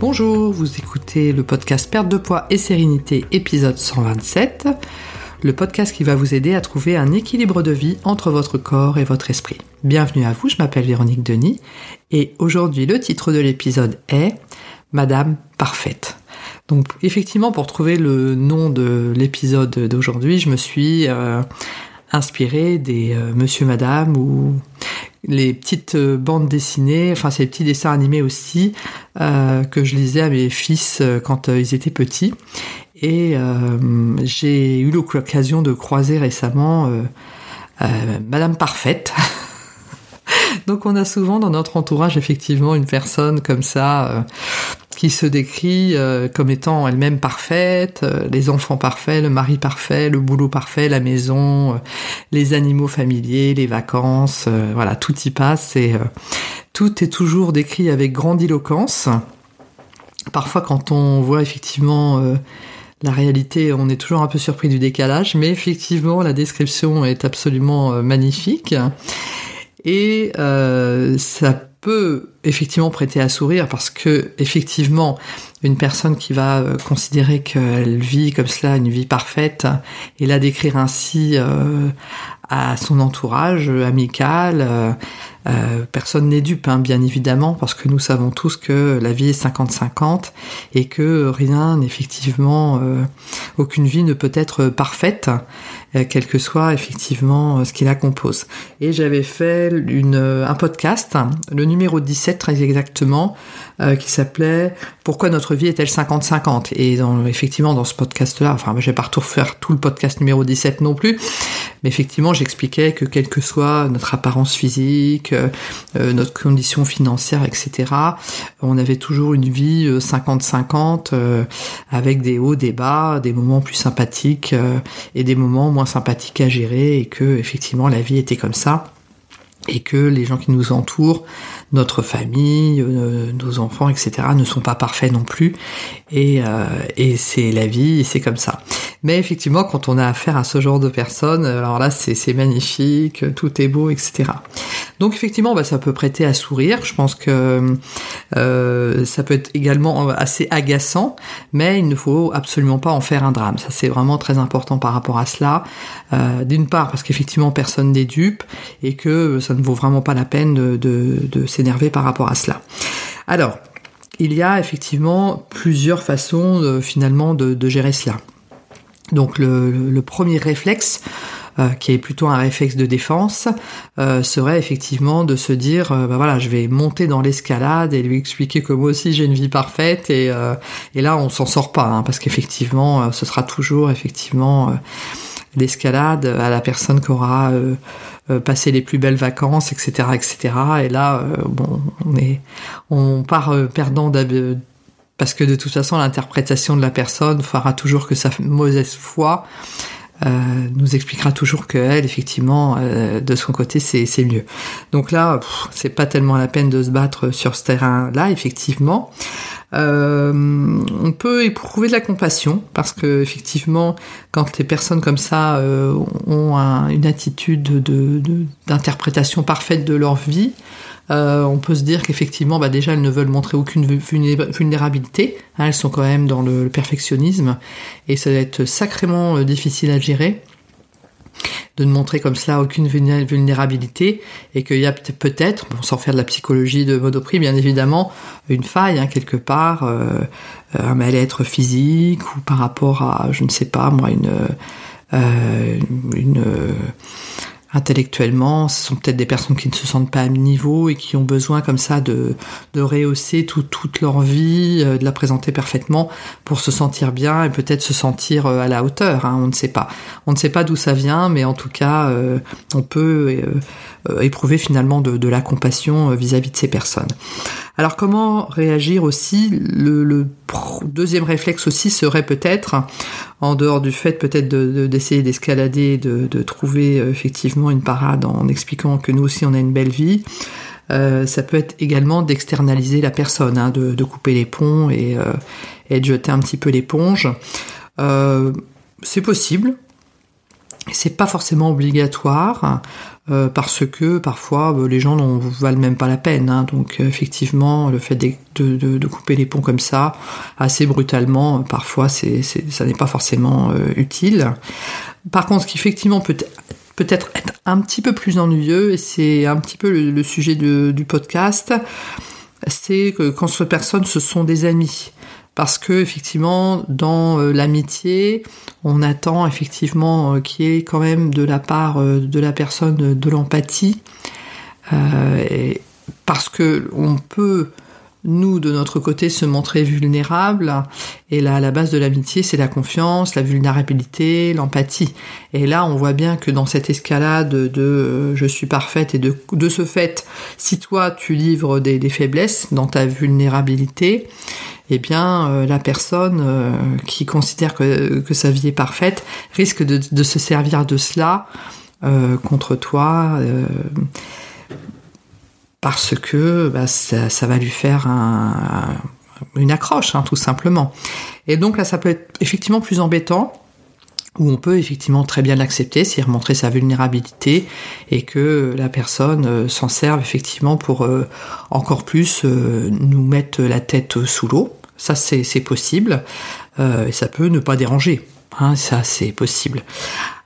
Bonjour, vous écoutez le podcast Perte de poids et sérénité épisode 127, le podcast qui va vous aider à trouver un équilibre de vie entre votre corps et votre esprit. Bienvenue à vous, je m'appelle Véronique Denis et aujourd'hui le titre de l'épisode est Madame Parfaite. Donc effectivement pour trouver le nom de l'épisode d'aujourd'hui, je me suis euh, inspiré des euh, Monsieur Madame ou les petites euh, bandes dessinées, enfin ces petits dessins animés aussi euh, que je lisais à mes fils euh, quand ils étaient petits. Et j'ai eu l'occasion de croiser récemment Madame Parfaite. Donc on a souvent dans notre entourage effectivement une personne comme ça qui se décrit euh, comme étant elle-même parfaite, euh, les enfants parfaits, le mari parfait, le boulot parfait, la maison, euh, les animaux familiers, les vacances, voilà, tout y passe et tout est toujours décrit avec grandiloquence. Parfois quand on voit effectivement la réalité, on est toujours un peu surpris du décalage, mais effectivement la description est absolument magnifique. Et ça peut effectivement prêter à sourire parce que effectivement une personne qui va euh, considérer qu'elle vit comme cela une vie parfaite et la décrire ainsi euh, à son entourage amical euh, personne n'est dupe hein, bien évidemment parce que nous savons tous que la vie est 50-50 et que rien effectivement aucune vie ne peut être parfaite euh, quel que soit effectivement euh, ce qui la compose. Et j'avais fait une, un podcast, le numéro 17 très exactement, euh, qui s'appelait Pourquoi notre vie est-elle 50-50 Et dans, effectivement dans ce podcast-là, enfin je vais pas refaire tout le podcast numéro 17 non plus, mais effectivement j'expliquais que quelle que soit notre apparence physique, notre condition financière, etc., on avait toujours une vie 50-50 avec des hauts, des bas, des moments plus sympathiques et des moments sympathique à gérer et que effectivement la vie était comme ça et que les gens qui nous entourent, notre famille, euh, nos enfants, etc., ne sont pas parfaits non plus. Et, euh, et c'est la vie, c'est comme ça. Mais effectivement, quand on a affaire à ce genre de personnes, alors là, c'est magnifique, tout est beau, etc. Donc effectivement, bah, ça peut prêter à sourire. Je pense que euh, ça peut être également assez agaçant, mais il ne faut absolument pas en faire un drame. Ça, c'est vraiment très important par rapport à cela. Euh, D'une part, parce qu'effectivement, personne n'est dupe et que ça ne vaut vraiment pas la peine de, de, de s'énerver par rapport à cela. Alors, il y a effectivement plusieurs façons finalement de, de, gérer cela. Donc le, premier réflexe, euh, qui est plutôt un réflexe de défense, euh, serait effectivement de se dire, euh, bah voilà, je vais monter dans l'escalade et lui expliquer que moi aussi j'ai une vie parfaite et, et là on s'en sort pas, hein, parce qu'effectivement ce sera toujours effectivement l'escalade à la personne qui aura passé les plus belles vacances, etc., etc. Et là, bon, on est, on part perdant parce que de toute façon l'interprétation de la personne fera toujours que sa mauvaise foi euh, nous expliquera toujours que elle, effectivement, euh, de son côté, c'est mieux. Donc là, c'est pas tellement la peine de se battre sur ce terrain-là, effectivement. Euh, on peut éprouver de la compassion parce que effectivement, quand les personnes comme ça ont une attitude d'interprétation parfaite de leur vie, euh, on peut se dire qu'effectivement, bah déjà, elles ne veulent montrer aucune vulnérabilité. Hein, elles sont quand même dans le, perfectionnisme et ça va être sacrément euh, difficile à gérer de ne montrer comme cela aucune vulnérabilité et qu'il y a peut-être, bon, sans faire de la psychologie de Modoprix, bien évidemment, une faille hein, quelque part, euh, un mal-être physique ou par rapport à, je ne sais pas, moi, une, une intellectuellement, ce sont peut-être des personnes qui ne se sentent pas à niveau et qui ont besoin comme ça de, rehausser toute leur vie, euh, de la présenter parfaitement pour se sentir bien et peut-être se sentir euh, à la hauteur. Hein, on ne sait pas. On ne sait pas d'où ça vient, mais en tout cas, euh, on peut éprouver finalement de la compassion vis-à-vis de ces personnes. Alors comment réagir aussi le, deuxième réflexe aussi serait peut-être, en dehors du fait peut-être d'essayer de, d'escalader, de, trouver effectivement une parade en expliquant que nous aussi on a une belle vie, euh, ça peut être également d'externaliser la personne, hein, de, couper les ponts et, euh, et, de jeter un petit peu l'éponge. Euh, c'est possible, C'est pas forcément obligatoire euh, parce que parfois euh, les gens n'en valent même pas la peine. Hein. donc euh, effectivement, le fait de, couper les ponts comme ça, assez brutalement, parfois c'est, ça n'est pas forcément utile. Par contre, ce qui effectivement peut peut-être être un petit peu plus ennuyeux, et c'est un petit peu le, le sujet du podcast, c'est que quand ces personnes ce sont des amis parce que effectivement dans euh, l'amitié on attend effectivement euh, qu'il y ait quand même de la part euh, de la personne de l'empathie parce que on peut nous, de notre côté, se montrer vulnérables. Et là, la base de l'amitié, c'est la confiance, la vulnérabilité, l'empathie. Et là, on voit bien que dans cette escalade de je suis parfaite et de, de ce fait, si toi, tu livres des faiblesses dans ta vulnérabilité, eh bien, euh, la personne euh, qui considère que, sa vie est parfaite risque de, se servir de cela euh, contre toi parce que bah, ça, va lui faire un, une accroche, hein, tout simplement. Et donc là, ça peut être effectivement plus embêtant où on peut effectivement très bien l'accepter, c'est montrer sa vulnérabilité et que la personne s'en serve effectivement pour encore plus nous mettre la tête sous l'eau. Ça, c'est possible. Euh, et ça peut ne pas déranger. Hein, ça, c'est possible.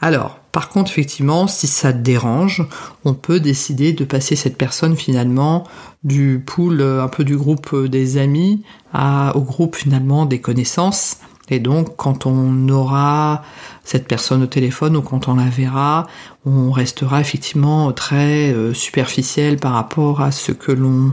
Alors, par contre, effectivement, si ça dérange, on peut décider de passer cette personne finalement du pool, euh, un peu du groupe euh, des amis, au groupe finalement des connaissances. Et donc, quand on aura cette personne au téléphone ou quand on la verra, on restera effectivement très superficiel par rapport à ce que l'on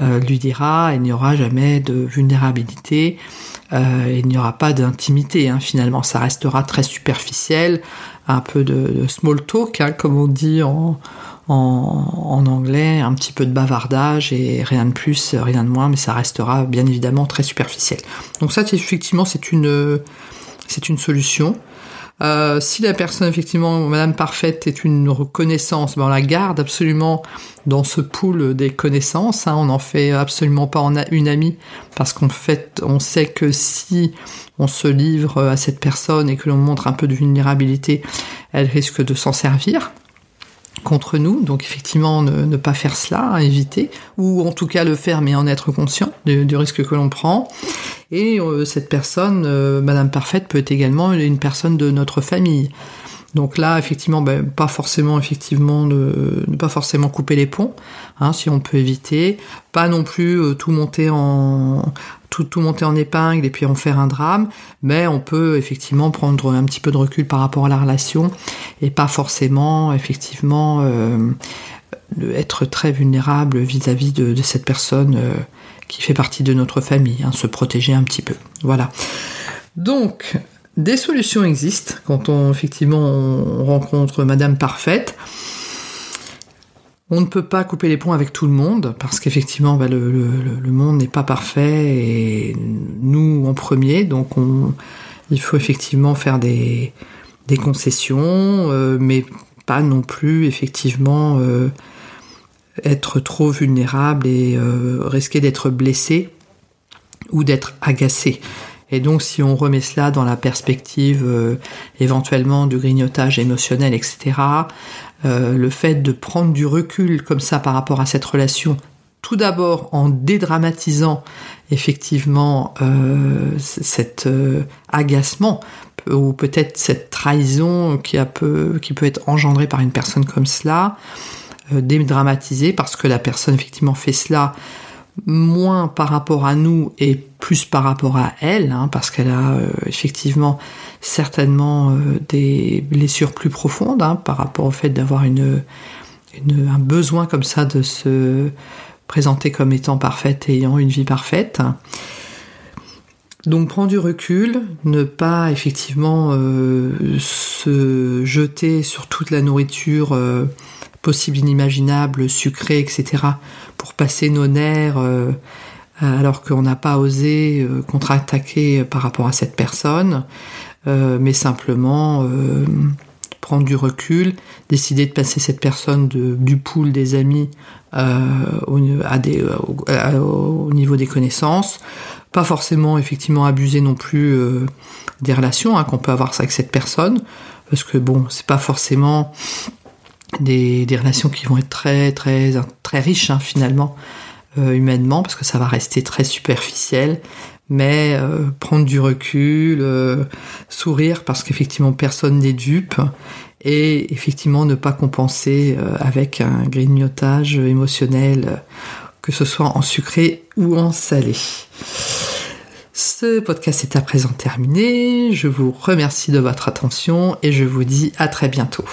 euh, lui dira il n'y aura jamais de vulnérabilité, euh, il n'y aura pas d'intimité hein, finalement, ça restera très superficiel, un peu de, small talk hein, comme on dit en, en, anglais, un petit peu de bavardage et rien de plus, rien de moins, mais ça restera bien évidemment très superficiel. Donc ça effectivement c'est une c'est une solution. Euh, si la personne, effectivement, Madame Parfaite est une reconnaissance, ben on la garde absolument dans ce pool des connaissances. Hein, on n'en fait absolument pas une amie parce qu'en fait, on sait que si on se livre à cette personne et que l'on montre un peu de vulnérabilité, elle risque de s'en servir contre nous. Donc effectivement, ne, pas faire cela, éviter, ou en tout cas le faire mais en être conscient du, risque que l'on prend. Et euh, cette personne, euh, Madame Parfaite, peut être également une personne de notre famille. Donc là, effectivement, ben, pas forcément, effectivement, ne, pas forcément couper les ponts, hein, si on peut éviter. Pas non plus euh, tout monter en épingle et puis en faire un drame, mais on peut effectivement prendre un petit peu de recul par rapport à la relation et pas forcément, effectivement, être très vulnérable vis-à-vis de, cette personne qui fait partie de notre famille, hein, se protéger un petit peu. Voilà. Donc, des solutions existent quand on effectivement on rencontre Madame Parfaite. On ne peut pas couper les ponts avec tout le monde parce qu'effectivement bah, le, monde n'est pas parfait et nous en premier, donc il faut effectivement faire des, concessions, euh, mais pas non plus effectivement euh, être trop vulnérable et euh, risquer d'être blessé ou d'être agacé. Et donc si on remet cela dans la perspective euh, éventuellement du grignotage émotionnel, etc., euh, le fait de prendre du recul comme ça par rapport à cette relation, tout d'abord en dédramatisant effectivement cet agacement ou peut-être cette trahison qui, qui peut être engendrée par une personne comme cela, dédramatiser parce que la personne effectivement fait cela moins par rapport à nous et plus par rapport à elle, hein, parce qu'elle a euh, effectivement certainement euh, des blessures plus profondes hein, par rapport au fait d'avoir une, un besoin comme ça de se présenter comme étant parfaite et ayant une vie parfaite. Donc prendre du recul, ne pas effectivement euh, se jeter sur toute la nourriture possible, inimaginable, sucrée, etc., pour passer nos nerfs euh, alors qu'on n'a pas osé euh, contre-attaquer par rapport à cette personne, euh, mais simplement prendre du recul, décider de passer cette personne du pool des amis au, niveau des connaissances, pas forcément effectivement abuser non plus euh, des relations hein, qu'on peut avoir avec cette personne, parce que bon, c'est pas forcément des, relations qui vont être très très très riches hein, finalement euh, humainement, parce que ça va rester très superficiel. Mais euh, prendre du recul, sourire parce qu'effectivement personne n'est dupe et effectivement ne pas compenser avec un grignotage émotionnel que ce soit en sucré ou en salé. Ce podcast est à présent terminé. Je vous remercie de votre attention et je vous dis à très bientôt.